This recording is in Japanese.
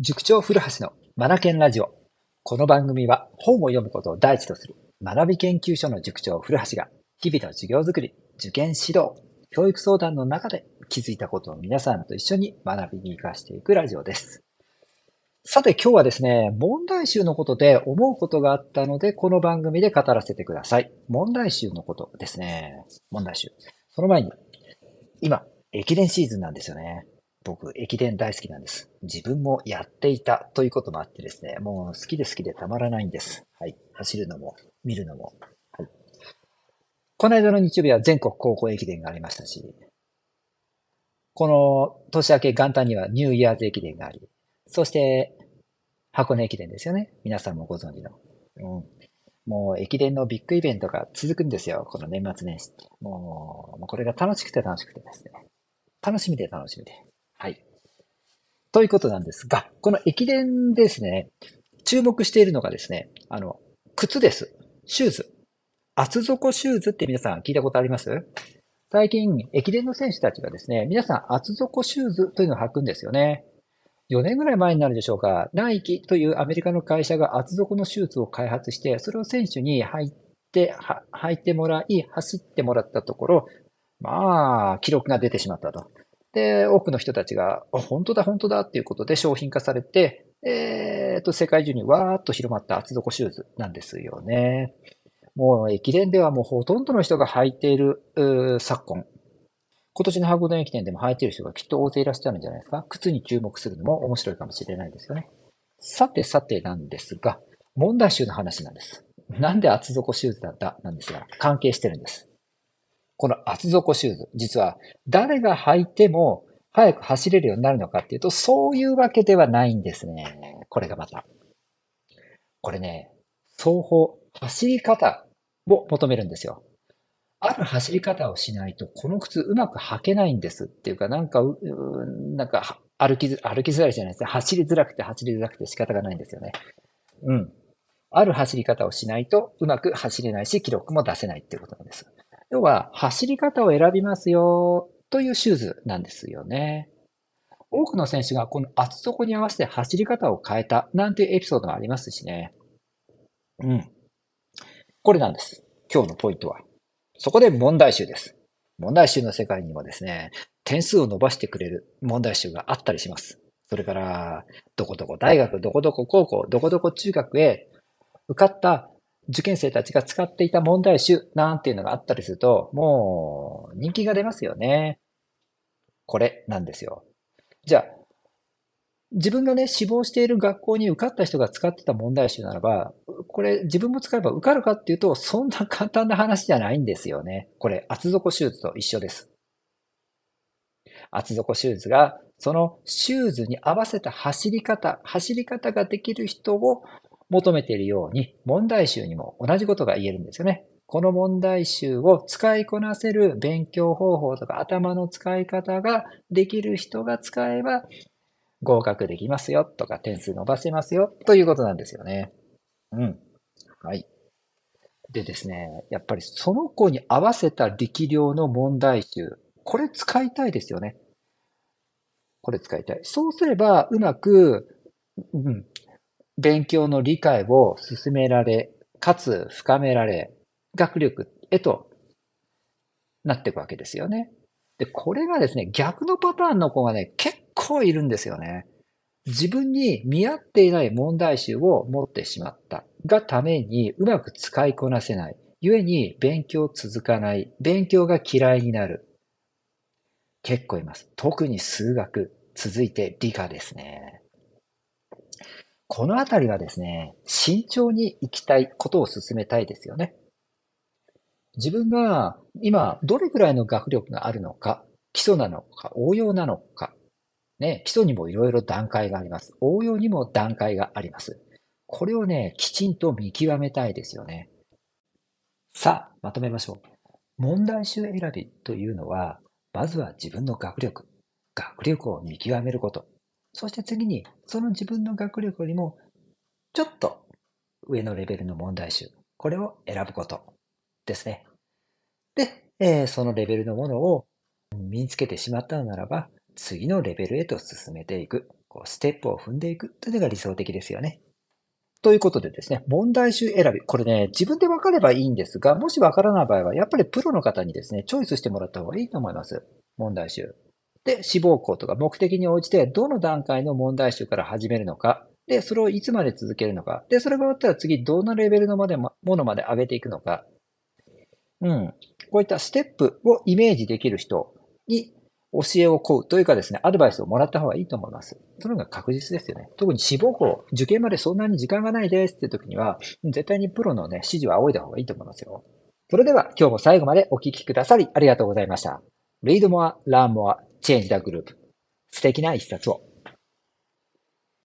塾長古橋のマナケンラジオ。この番組は本を読むことを第一とする学び研究所の塾長古橋が日々の授業づくり、受験指導、教育相談の中で気づいたことを皆さんと一緒に学びに活かしていくラジオです。さて今日はですね、問題集のことで思うことがあったので、この番組で語らせてください。問題集のことですね。問題集。その前に、今、駅伝シーズンなんですよね。僕、駅伝大好きなんです。自分もやっていたということもあってですね、もう好きで好きでたまらないんです。はい。走るのも、見るのも。はい。この間の日曜日は全国高校駅伝がありましたし、この年明け元旦にはニューイヤーズ駅伝があり、そして箱根駅伝ですよね。皆さんもご存知の。うん。もう駅伝のビッグイベントが続くんですよ。この年末年始って。もうこれが楽しくて楽しくてですね。楽しみで楽しみで。はい。ということなんですが、この駅伝ですね、注目しているのがですね、あの、靴です。シューズ。厚底シューズって皆さん聞いたことあります？最近、駅伝の選手たちがですね、皆さん厚底シューズというのを履くんですよね。4年ぐらい前になるでしょうか、ナイキというアメリカの会社が厚底のシューズを開発して、それを選手に履いて、履いてもらい、走ってもらったところ、まあ、記録が出てしまったと。で、多くの人たちが、あ、本当だ、本当だっていうことで商品化されて、えっ、と、世界中にわーっと広まった厚底シューズなんですよね。もう駅伝ではもうほとんどの人が履いている昨今。今年の箱根駅伝でも履いている人がきっと大勢いらっしゃるんじゃないですか。靴に注目するのも面白いかもしれないですよね。さてさてなんですが、問題集の話なんです。なんで厚底シューズだったなんですが、関係してるんです。この厚底シューズ、実は誰が履いても早く走れるようになるのかっていうと、そういうわけではないんですね。これがまた。これね、双方、走り方を求めるんですよ。ある走り方をしないと、この靴うまく履けないんですっていうか、なんか、なんか歩きづ、歩きづらいじゃないですか。走りづらくて走りづらくて仕方がないんですよね。うん。ある走り方をしないと、うまく走れないし、記録も出せないっていうことなんです。要は、走り方を選びますよというシューズなんですよね。多くの選手がこの厚底に合わせて走り方を変えたなんていうエピソードがありますしね。うん。これなんです。今日のポイントは。そこで問題集です。問題集の世界にもですね、点数を伸ばしてくれる問題集があったりします。それから、どこどこ大学、どこどこ高校、どこどこ中学へ受かった受験生たちが使っていた問題集なんていうのがあったりすると、もう人気が出ますよね。これなんですよ。じゃあ、自分がね、志望している学校に受かった人が使ってた問題集ならば、これ自分も使えば受かるかっていうと、そんな簡単な話じゃないんですよね。これ、厚底シューズと一緒です。厚底シューズが、そのシューズに合わせた走り方、走り方ができる人を求めているように、問題集にも同じことが言えるんですよね。この問題集を使いこなせる勉強方法とか頭の使い方ができる人が使えば合格できますよとか点数伸ばせますよということなんですよね。うん。はい。でですね、やっぱりその子に合わせた力量の問題集、これ使いたいですよね。これ使いたい。そうすればうまく、うん、勉強の理解を進められ、かつ深められ、学力へとなっていくわけですよね。で、これがですね、逆のパターンの子がね、結構いるんですよね。自分に見合っていない問題集を持ってしまったがためにうまく使いこなせない。故に勉強続かない。勉強が嫌いになる。結構います。特に数学。続いて理科ですね。このあたりはですね、慎重に行きたいことを進めたいですよね。自分が今どれくらいの学力があるのか、基礎なのか、応用なのか、ね、基礎にもいろいろ段階があります。応用にも段階があります。これをね、きちんと見極めたいですよね。さあ、まとめましょう。問題集選びというのは、まずは自分の学力、学力を見極めること。そして次に、その自分の学力よりも、ちょっと上のレベルの問題集、これを選ぶことですね。で、えー、そのレベルのものを身につけてしまったのならば、次のレベルへと進めていく、こうステップを踏んでいくというのが理想的ですよね。ということでですね、問題集選び。これね、自分で分かればいいんですが、もし分からない場合は、やっぱりプロの方にですね、チョイスしてもらった方がいいと思います。問題集。で、志望校とか目的に応じて、どの段階の問題集から始めるのか。で、それをいつまで続けるのか。で、それが終わったら次、どんなレベルのまでものまで上げていくのか。うん。こういったステップをイメージできる人に教えを請うというかですね、アドバイスをもらった方がいいと思います。その方が確実ですよね。特に志望校、受験までそんなに時間がないですっていう時には、絶対にプロのね、指示を仰いだ方がいいと思いますよ。それでは今日も最後までお聞きくださりありがとうございました。Read more, learn more, チェンジ・ダ・グループ。素敵な一冊を。